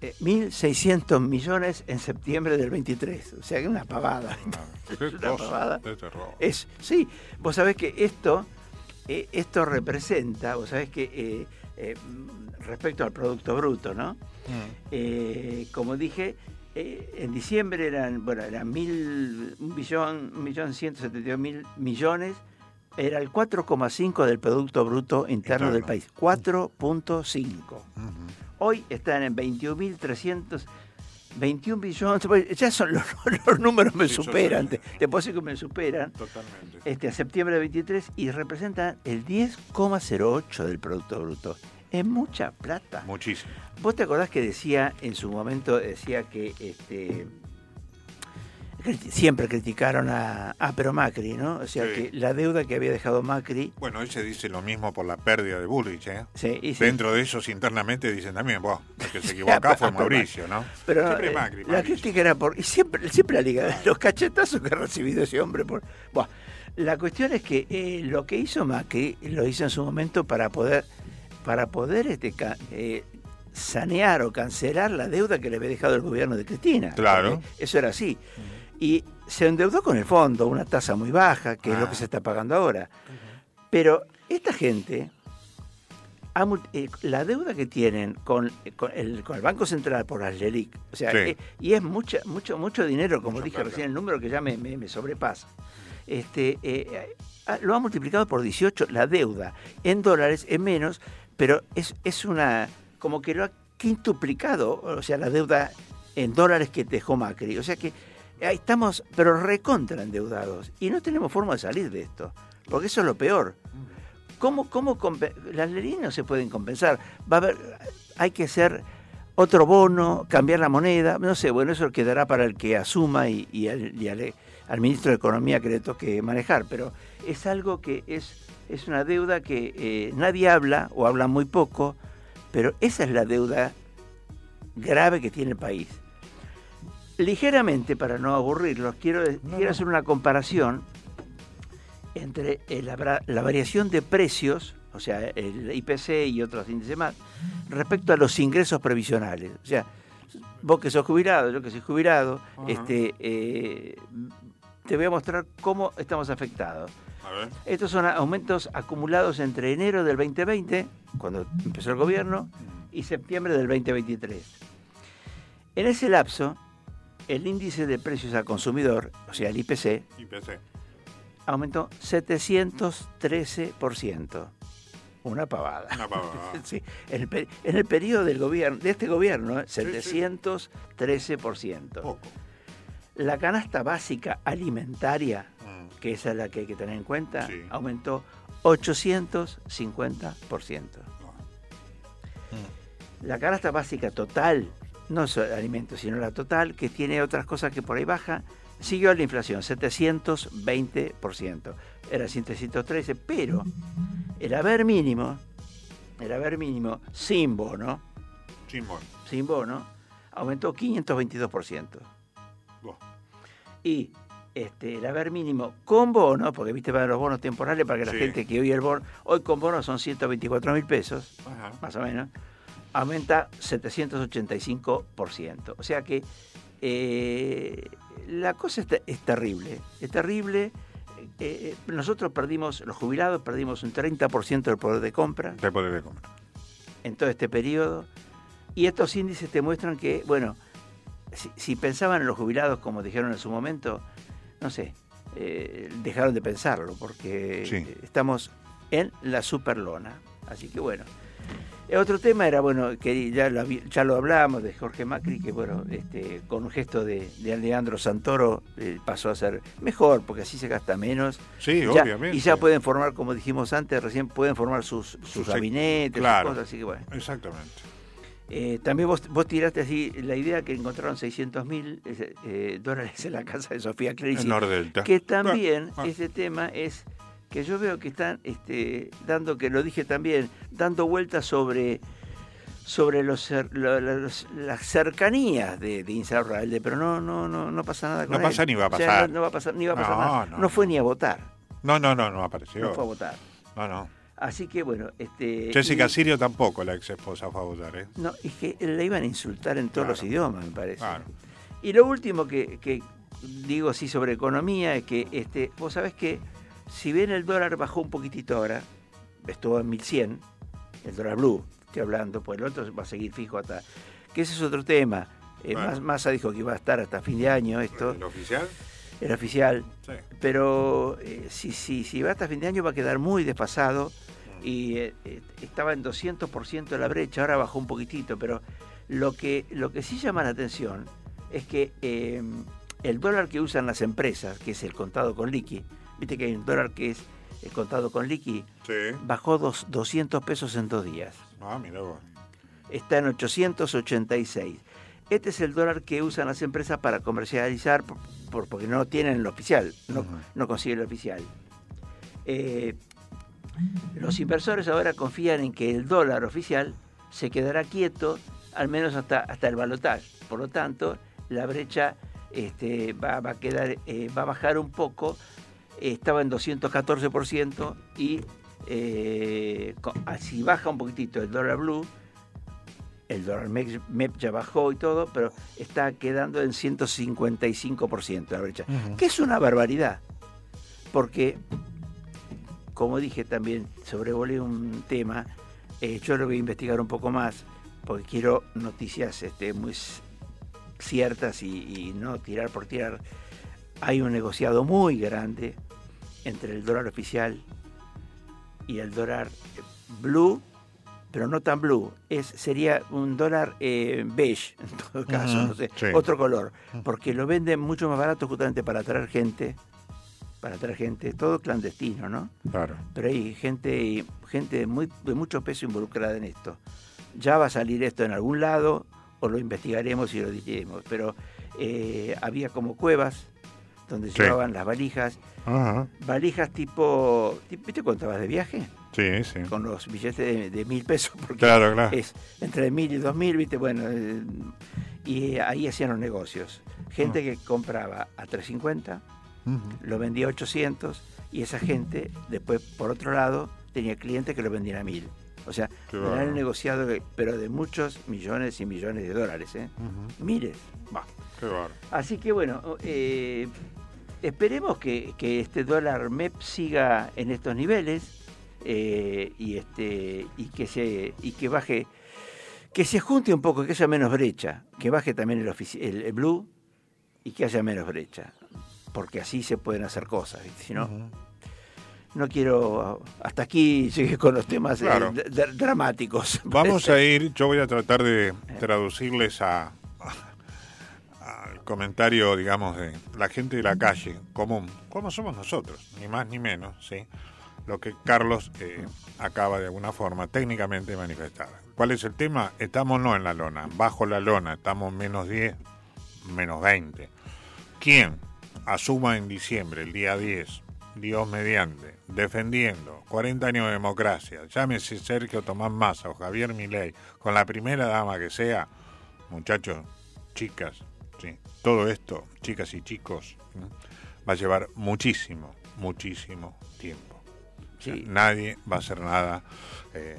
eh, 1.600 millones en septiembre del 23. O sea, que una pavada. Qué una cosa pavada. terror. Es, sí, vos sabés que esto, eh, esto representa, vos sabés que eh, eh, respecto al Producto Bruto, ¿no? Mm. Como dije, en diciembre eran, bueno, eran mil, un billón, un millón mil millones, era el 4,5 del Producto Bruto Interno del país, 4.5. Hoy están en 21.300, 21 billones, ya son los, los números me Sí, superan, te, te puedo decir que me superan. Totalmente. Este, a septiembre del 23 y representan el 10,08 del Producto Bruto. Es mucha plata. Muchísimo. ¿Vos te acordás que decía en su momento, decía que este, siempre criticaron a, pero Macri, ¿no? O sea, Sí. que la deuda que había dejado Macri, Bueno, hoy se dice lo mismo por la pérdida de Bullrich, ¿eh? Sí, y sí. Dentro de ellos internamente dicen también, "Buah, el que se equivocó fue a- Mauricio, ¿no? pero Siempre eh, Macri, la Mauricio. crítica era por... Y siempre, siempre la liga, los cachetazos que ha recibido ese hombre por... Buah, la cuestión es que eh, lo que hizo Macri lo hizo en su momento para poder, para poder este, eh, sanear o cancelar la deuda que le había dejado el gobierno de Cristina. Claro. Eso era así. Y se endeudó con el fondo, una tasa muy baja, que es lo que se está pagando ahora. Pero esta gente, eh, la deuda que tienen con, con el, con el Banco Central por las LELIC, o sea, Sí. eh, y es mucha, mucho, mucho dinero, como dije recién, el número que ya me, me- me sobrepasa. Este, eh, ah, lo ha multiplicado por 18 la deuda. En dólares es menos, pero es, es una. como que lo ha quintuplicado, o sea, la deuda en dólares que dejó Macri. O sea que estamos, pero recontra endeudados. Y no tenemos forma de salir de esto, porque eso es lo peor. ¿Cómo, cómo las leyes no se pueden compensar? Va a haber, hay que hacer otro bono, cambiar la moneda, no sé, bueno, eso quedará para el que asuma y, al ministro de Economía que le toque manejar, pero es algo que es, es una deuda que eh, nadie habla o habla muy poco, pero esa es la deuda grave que tiene el país. Ligeramente, para no aburrirlos, quiero, quiero hacer una comparación entre la, variación de precios, o sea, el IPC y otros índices más, respecto a los ingresos previsionales. O sea, vos que sos jubilado, yo que soy jubilado, este, eh, te voy a mostrar cómo estamos afectados. A ver. Estos son aumentos acumulados entre enero del 2020, cuando empezó el gobierno, y septiembre del 2023. En ese lapso, el índice de precios al consumidor, o sea, el IPC, IPC. aumentó 713%. Una pavada. Una pavada. Sí, en el, en el periodo del gobierno, de este gobierno, ¿eh? 713%. La canasta básica alimentaria, Mm. que esa es la que hay que tener en cuenta, Sí. aumentó 850%. La canasta básica total, no solo alimentos, sino la total, que tiene otras cosas que por ahí baja, siguió la inflación, 720%. Era 713, pero el haber mínimo, el haber mínimo sin bono, Sin bono. sin bono, aumentó 522%. Buah. Y este, el haber mínimo con bono, porque viste para los bonos temporales, para que Sí. la gente que hoy el bono, hoy con bono son 124 mil pesos, Ajá. más o menos, aumenta 785%. O sea que eh, la cosa es, es terrible, es terrible. Eh, eh, nosotros perdimos, los jubilados perdimos un 30% del poder de compra De poder de compra. en todo este periodo. Y estos índices te muestran que, bueno, si, si pensaban en los jubilados como dijeron en su momento, no sé, eh, dejaron de pensarlo porque Sí. estamos en la superlona. Así que bueno. El otro tema era, bueno, que ya lo, habí- ya lo hablamos de Jorge Macri, que bueno, este, con un gesto de, de Alejandro Santoro eh, pasó a ser mejor, porque así se gasta menos. Sí, Ya- obviamente. Y ya pueden formar, como dijimos antes, recién pueden formar sus, sus, Sus- gabinetes, claro. sus cosas, así que bueno. Exactamente. Eh, también vos, vos tiraste así la idea que encontraron 600 mil dólares en la casa de Sofía Clerici. Que también Ah, ah. ese tema es que yo veo que están este, dando, que lo dije también, dando vueltas sobre sobre los, las cercanías de, de Insaurralde, pero no, no, no, no pasa nada con No él. pasa ni va a O sea, pasar. no, no va a pasar, ni va a pasar No, nada. no, No, fue ni a votar. No, no, no, no apareció. No fue a votar. No, no. Así que bueno, este. Jessica y- Sirio tampoco, la ex esposa, fue a votar, ¿eh? No, es que le iban a insultar en todos Claro. los idiomas, me parece. Claro. Y lo último que, que digo sí sobre economía es que este, vos sabés que si bien el dólar bajó un poquitito ahora, estuvo en 1100, el dólar blue, estoy hablando, pues el otro va a seguir fijo hasta. Que ese es otro tema. Eh, Bueno. Massa dijo que iba a estar hasta fin de año esto. ¿El oficial? El oficial. Sí. Pero eh, si, si, si va hasta fin de año va a quedar muy desfasado y eh, eh, estaba en 200% la brecha, ahora bajó un poquitito, pero lo que, lo que sí llama la atención es que el dólar que usan las empresas, que es el contado con liqui, viste que hay un dólar que es el contado con liqui, Sí. bajó dos, 200 pesos en dos días. Ah, mira vos. Está en 886. Este es el dólar que usan las empresas para comercializar por- por- porque no tienen el oficial, no, no consiguen el oficial. Eh, los inversores ahora confían en que el dólar oficial se quedará quieto al menos hasta, hasta el balotaje. Por lo tanto, la brecha este, va, va a quedar, eh, va a bajar un poco. Estaba en 214% y eh, ah, si baja un poquitito el dólar blue, el dólar MEP, ya bajó y todo, pero está quedando en 155% la brecha, que es una barbaridad, porque, como dije también, sobrevolé un tema, eh, yo lo voy a investigar un poco más, porque quiero noticias este, muy ciertas y, y no tirar por tirar. Hay un negociado muy grande entre el dólar oficial y el dólar eh, blue, pero no tan blue. Es, sería un dólar eh, beige, en todo caso, Ujú, no sé, sí. otro color, porque lo venden mucho más barato justamente para atraer gente, para atraer gente, todo clandestino, ¿no? Claro. Pero hay gente, gente muy, de mucho peso involucrada en esto. Ya va a salir esto en algún lado, o lo investigaremos y lo diremos, pero eh, había como cuevas donde Sí. llevaban las valijas, Ajá. valijas tipo, ¿viste vas de viaje? Sí, sí. Con los billetes de, de mil pesos, porque Claro, claro. es entre mil y dos mil, ¿viste? Bueno, eh, y ahí hacían los negocios. Gente que compraba a 350, lo vendía a 800, y esa gente, después, por otro lado, tenía clientes que lo vendían a mil. O sea, Qué era bárbaro. un negociado, pero de muchos millones y millones de dólares, ¿eh? Miles. Qué bárbaro. Así que bueno, eh, esperemos que, que este dólar MEP siga en estos niveles eh, y este y que se y que baje, que se junte un poco, que haya menos brecha, que baje también el, el, el blue y que haya menos brecha, porque así se pueden hacer cosas, ¿viste? si no. No quiero, hasta aquí llegué con los temas eh, Claro. dramáticos. Vamos a ir, yo voy a tratar de traducirles a, comentario, digamos, de la gente de la calle común, como somos nosotros, ni más ni menos, ¿sí? Lo que Carlos eh, acaba de alguna forma técnicamente manifestar. ¿Cuál es el tema? Estamos no en la lona, bajo la lona, estamos menos 10, menos 20. ¿Quién asuma en diciembre, el día 10, Dios mediante, defendiendo 40 años de democracia, llámese Sergio Tomás Massa o Javier Milei, con la primera dama que sea, muchachos, chicas, sí, todo esto, chicas y chicos, va a llevar muchísimo, muchísimo tiempo. O sea, Nadie va a hacer nada, eh,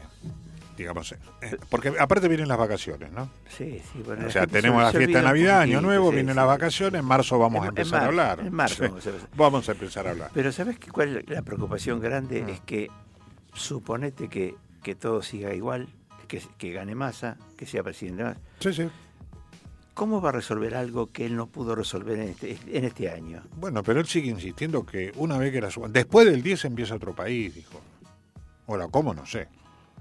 digamos, eh, porque aparte vienen las vacaciones, ¿no? Sí, sí, bueno, O sea, tenemos se- la se fiesta de Navidad, Año Nuevo, vienen las vacaciones, en marzo vamos En- a empezar a hablar. en marzo vamos a empezar. Vamos a empezar a hablar. Pero ¿sabes qué- cuál es la preocupación grande? Mm. Es que suponete que, que todo siga igual, que, que gane masa, que sea presidente más. Sí, sí. ¿Cómo va a resolver algo que él no pudo resolver en este, en este año? Bueno, pero él sigue insistiendo que una vez que la suban, después del 10 empieza otro país, dijo. Ahora, ¿cómo? No sé.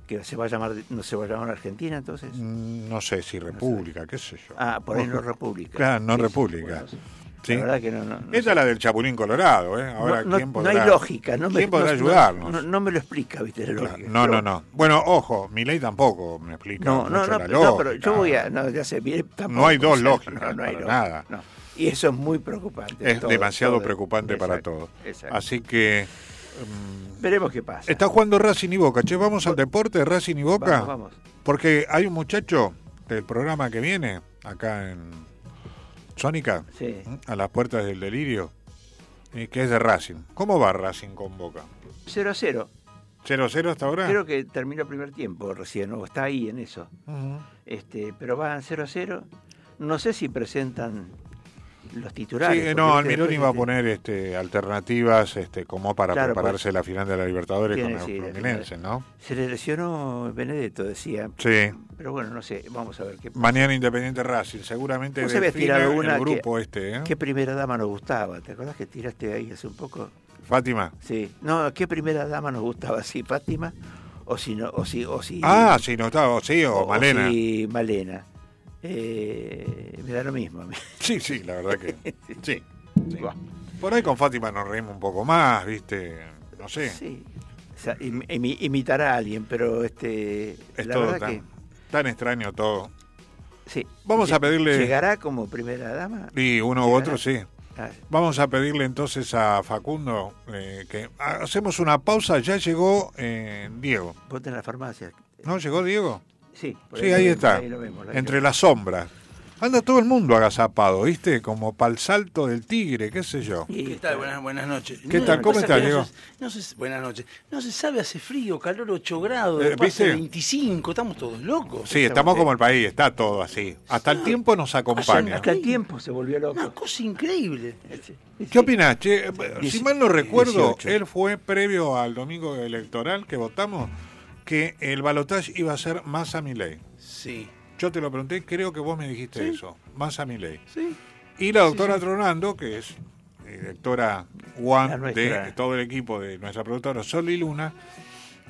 ¿Que se va a llamar, no se va a llamar Argentina entonces? Mm, No sé si república, qué sé yo. Ah, por ahí no república. Claro, no república. bueno, sí. ¿Sí? La verdad que no, no, no Esta es la del Chapulín Colorado, ¿eh? Ahora, no, no- ¿quién no podrá, hay lógica, no me, ¿quién podrá no- ayudarnos? No, no me lo explica, ¿viste? La lógica. no, no, Pero- no. Bueno, ojo, mi ley tampoco me explica No, no, no, no, pero yo voy a. No, ya sé, tampoco, No hay dos lógicas, no, no hay lógica, nada. no. Y eso es muy preocupante. Es todo, demasiado todo. preocupante para todos. exacto. Así que... Veremos qué pasa. Está jugando Racing y Boca. Che, vamos al deporte de Racing y Boca. Vamos, vamos. Porque hay un muchacho del programa que viene acá en Sónica, Sí. a las puertas del delirio, y que es de Racing. ¿Cómo va Racing con Boca? 0 a 0. 0-0 hasta ahora. Creo que terminó el primer tiempo recién, o está ahí en eso. Ujú. este Pero van 0 a 0. No sé si presentan los titulares. Sí, no, viste, Almirón iba a este, poner este, alternativas este, como para Claro, prepararse pues, la final de la Libertadores con el Fluminense, ¿no? Se le lesionó Benedetto, decía. Sí. Pero bueno, no sé, vamos a ver qué pasa. Mañana Independiente Racing, seguramente Vos habías tirado una el grupo que, este, ¿eh? ¿Qué primera dama nos gustaba? ¿Te acordás que tiraste ahí hace un poco? Fátima. Sí. No, ¿qué primera dama nos gustaba? ¿Sí, Fátima? O si no, o si, o si. Ah, sí, no estaba, sí, o, Malena. si Malena. Eh, me da lo mismo a mí. Sí, sí, la verdad que sí. sí. Por ahí con Fátima nos reímos un poco más, ¿viste? No sé. Sí. O sea, im- imi- imitará a alguien, pero este. Es la todo verdad tan, que. tan extraño todo. Sí. Vamos a pedirle- ¿Llegará como primera dama? Y uno u otro, sí. Ah, Vamos a pedirle entonces a Facundo eh, que hacemos una pausa. Ya llegó eh, Diego. vos tenés la farmacia. ¿No llegó Diego? Sí, por Sí, lo ahí está. ahí lo vemos, ahí Entre las sombras. Anda todo el mundo agazapado, ¿viste? Como para el salto del tigre, qué sé yo. ¿Qué tal? Buenas, buenas noches. ¿Qué tal? ¿Cómo estás, Diego? No se, no se- buenas noches. No se sabe, hace frío, calor 8 grados, Eh, después hace ¿viste? 25, estamos todos locos. Sí, estamos como el país, está todo así. Hasta el tiempo nos acompaña. Hasta el tiempo se volvió loco. Una cosa increíble. ¿Qué opinás? Che, si mal no recuerdo, 18. él fue previo al domingo electoral que votamos que el balotaje iba a ser más a mi ley. Sí. Yo te lo pregunté, creo que vos me dijiste eso, más a mi ley. Sí. Y la doctora Tronando, que es directora one de todo el equipo de nuestra productora Sol y Luna,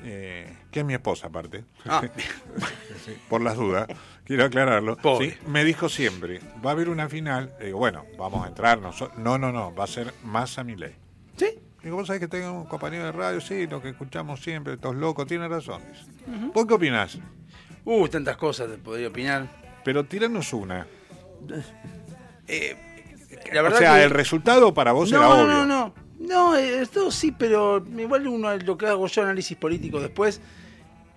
eh, que es mi esposa aparte, Ah, Sí, por las dudas, quiero aclararlo. Sí, me dijo siempre, va a haber una final, digo, bueno, vamos a entrar, no, no, no, va a ser más a mi ley. ¿Sí? Digo, vos sabés que tengo un compañero de radio, sí, lo que escuchamos siempre, estos locos, tiene razón. dice. ¿Vos qué opinás? Uh, tantas cosas te podría opinar. Pero tiranos una. Eh, la verdad o sea, que- el resultado para vos no, era no, obvio. no, no. No, eh, esto sí, pero igual uno lo que hago yo análisis político después,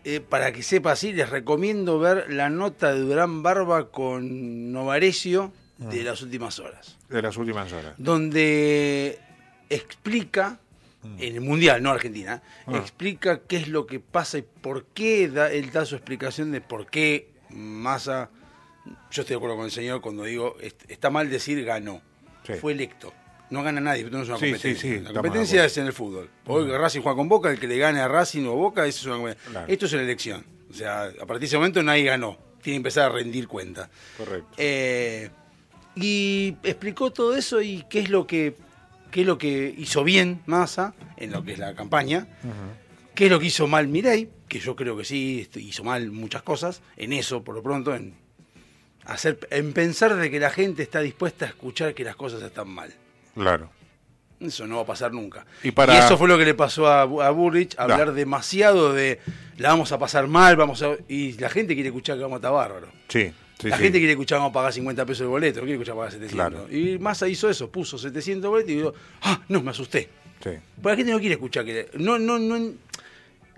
eh, para que sepa así, les recomiendo ver la nota de Durán Barba con Novarecio de Mm. las últimas horas, De las últimas horas. donde explica en el mundial, no Argentina, Mm. Ah. explica qué es lo que pasa y por qué da, él da su explicación de por qué Massa. Yo estoy de acuerdo con el señor cuando digo est- está mal decir ganó, Sí. fue electo. No gana nadie, esto no es una sí, competencia. sí, la competencia es en el fútbol. Hoy Racing juega con Boca, el que le gane a Racing o Boca, eso es una competencia. Claro. Esto es una elección. O sea, a partir de ese momento nadie ganó. Tiene que empezar a rendir cuenta. Correcto. Eh, y explicó todo eso y qué es lo que qué es lo que hizo bien Massa en lo que es la campaña, qué es lo que hizo mal Mirei, que yo creo que sí este, hizo mal muchas cosas, en eso por lo pronto, en hacer, en pensar de que la gente está dispuesta a escuchar que las cosas están mal. Claro. Eso no va a pasar nunca. Y para- eso fue lo que le pasó a, a Burrich, hablar demasiado de la vamos a pasar mal, vamos a... Y la gente quiere escuchar que vamos a estar bárbaro. Sí, sí, la sí. gente quiere escuchar vamos a pagar 50 pesos de boleto, no quiere escuchar pagar 700. Claro. Y Massa hizo eso, puso 700 boletos y digo, ah, no, me asusté. Sí. Porque la gente no quiere escuchar que... No, no, no...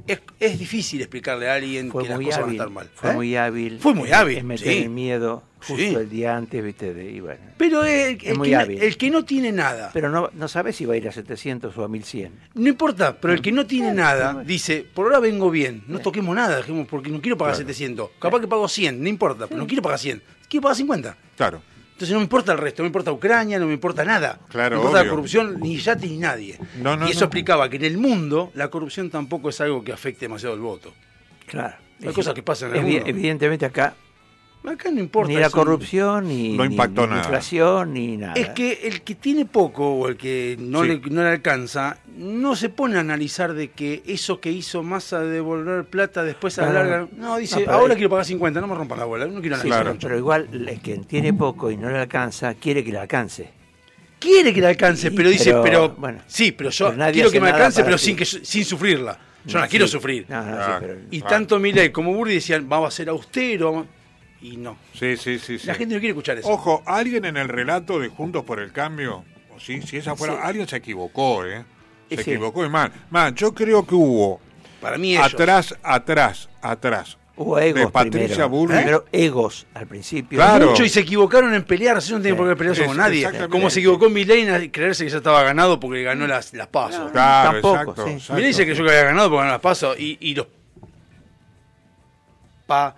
Es, es difícil explicarle a alguien Fue que las muy cosas hábil. van a estar mal. Fue ¿Eh? muy hábil. Fue muy hábil, En meter sí. el miedo justo Sí. el día antes, viste, de, y bueno. Pero el, Es el muy que, hábil. el que no tiene nada, Pero no, no sabes si va a ir a 700 o a 1100. No importa, pero el que no tiene nada dice, por ahora vengo bien, no toquemos nada, dejemos, porque no quiero pagar 700. Capaz que pago 100, no importa, pero no quiero pagar 100, quiero pagar 50. Claro. Entonces no me importa el resto, no me importa Ucrania, no me importa nada. Claro, no me importa obvio. la corrupción, ni Yati ni nadie. No, no, y eso no. explicaba que en el mundo la corrupción tampoco es algo que afecte demasiado el voto. Claro. Hay cosas que pasan en el mundo. Evidentemente acá Acá no importa. ni la eso. corrupción, ni, No ni- impactó ni nada. inflación, ni nada. Es que el que tiene poco o el que no, Sí. le, no le alcanza, no se pone a analizar de que eso que hizo Massa de devolver plata después a la Claro. larga. No, dice, No, ahora quiero pagar 50, no me rompan la bola, no quiero Sí, analizar. pero, pero igual el que tiene poco y no le alcanza, quiere que le alcance. Quiere que le alcance, Sí, pero dice, pero, pero. bueno, sí, pero yo pero quiero que me alcance, pero sin, que, sin sufrirla. Yo no la Sí. quiero sufrir. No, no, sí, Ah, pero- Y Ah. tanto Milei como Burri decían, vamos a ser austero. Y no. Sí, sí, sí, sí. La gente no quiere escuchar eso. Ojo, alguien en el relato de Juntos por el Cambio, sí, si esa fuera, Sí. alguien se equivocó, ¿eh? Se Sí. equivocó y mal. Man, yo creo que hubo Para mí ellos. atrás, atrás, atrás, Hubo egos de Patricia. Primero egos al principio. Claro. Mucho y se equivocaron en pelear, así no tienen por qué pelearse Es- con nadie. Como se equivocó Milei en creerse que ya estaba ganado porque ganó las, las pasos. Claro, Tampoco, exacto, sí. exacto. Milei dice que yo que había ganado porque ganó las pasos y, y los pa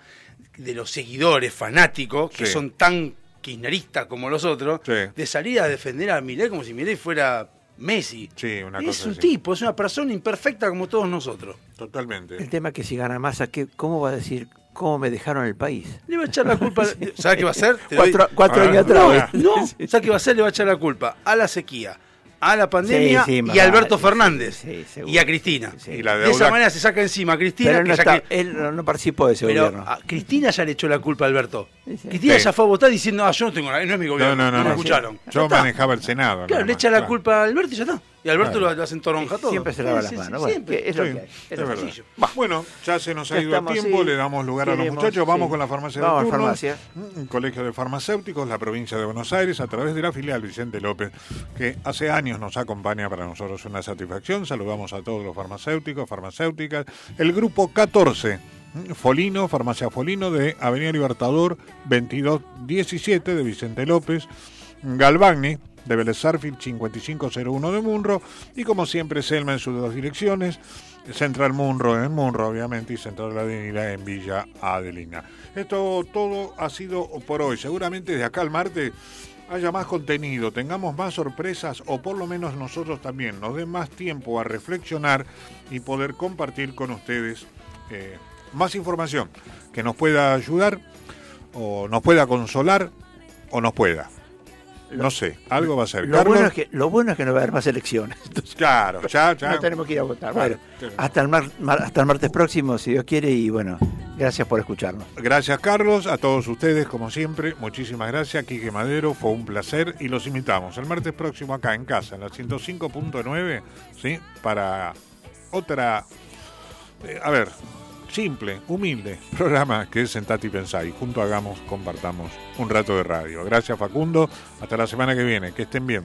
de los seguidores fanáticos que Sí. son tan kirchneristas como los otros, Sí. de salir a defender a Milei como si Milei fuera Messi. Sí, una es cosa un así. tipo, es una persona imperfecta como todos nosotros. Totalmente. El tema es que si gana Massa, ¿qué- ¿cómo va a decir cómo me dejaron el país? Le va a echar la culpa. ¿Sabes qué va a hacer? Te doy- Cuatro, cuatro Ah, años atrás. No, no. ¿sabes qué va a hacer? Le va a echar la culpa a la sequía, a la pandemia Sí, sí, y a Alberto Fernández sí, y a Cristina. Y la De esa manera se saca encima a Cristina. Pero él no, ya está- que- él no, no participó de ese pero gobierno. a Cristina ya le echó la culpa a Alberto. Sí, sí. Cristina Sí. ya fue a votar diciendo, ah, yo no tengo la- no es mi No, gobierno. no, no. me no. escucharon. Yo manejaba el Senado. nada Claro, le echa la claro. culpa a Alberto y ya está. Y Alberto Claro. lo, hacen toronja todo. Siempre se lava Sí, las manos. sí, Bueno, siempre. es lo que hay. es lo. Bueno, ya se nos ha ido el tiempo, sí. le damos lugar a los muchachos, vamos sí. con la farmacia Vamos de turno. farmacia. Un colegio de farmacéuticos, la provincia de Buenos Aires, a través de la filial Vicente López, que hace años nos acompaña para nosotros una satisfacción. Saludamos a todos los farmacéuticos, farmacéuticas. El grupo 14, Folino, Farmacia Folino de Avenida Libertador 2217 de Vicente López. Galvagni, de Vélez Sarsfield 5501 de Munro. Y como siempre, Selma en sus dos direcciones. Central Munro en Munro, obviamente, y Central Avenida en Villa Adelina. Esto todo ha sido por hoy. Seguramente de acá al martes haya más contenido, tengamos más sorpresas o por lo menos nosotros también nos den más tiempo a reflexionar y poder compartir con ustedes eh, más información que nos pueda ayudar o nos pueda consolar o nos pueda. No sé, algo va a ser. Lo Carlos, bueno, es que, lo bueno es que no va a haber más elecciones. Entonces, claro, ya, ya. no tenemos que ir a votar. Bueno, hasta el, mar- mar- hasta el martes próximo, si Dios quiere, y bueno, gracias por escucharnos. Gracias Carlos, a todos ustedes como siempre, muchísimas gracias, Quique Madero, fue un placer y los invitamos el martes próximo acá en casa, en la 105.9, ¿sí? Para otra, eh, a ver, simple, humilde programa que es Sentate y Pensá y junto hagamos, compartamos un rato de radio. Gracias Facundo, hasta la semana que viene, que estén bien.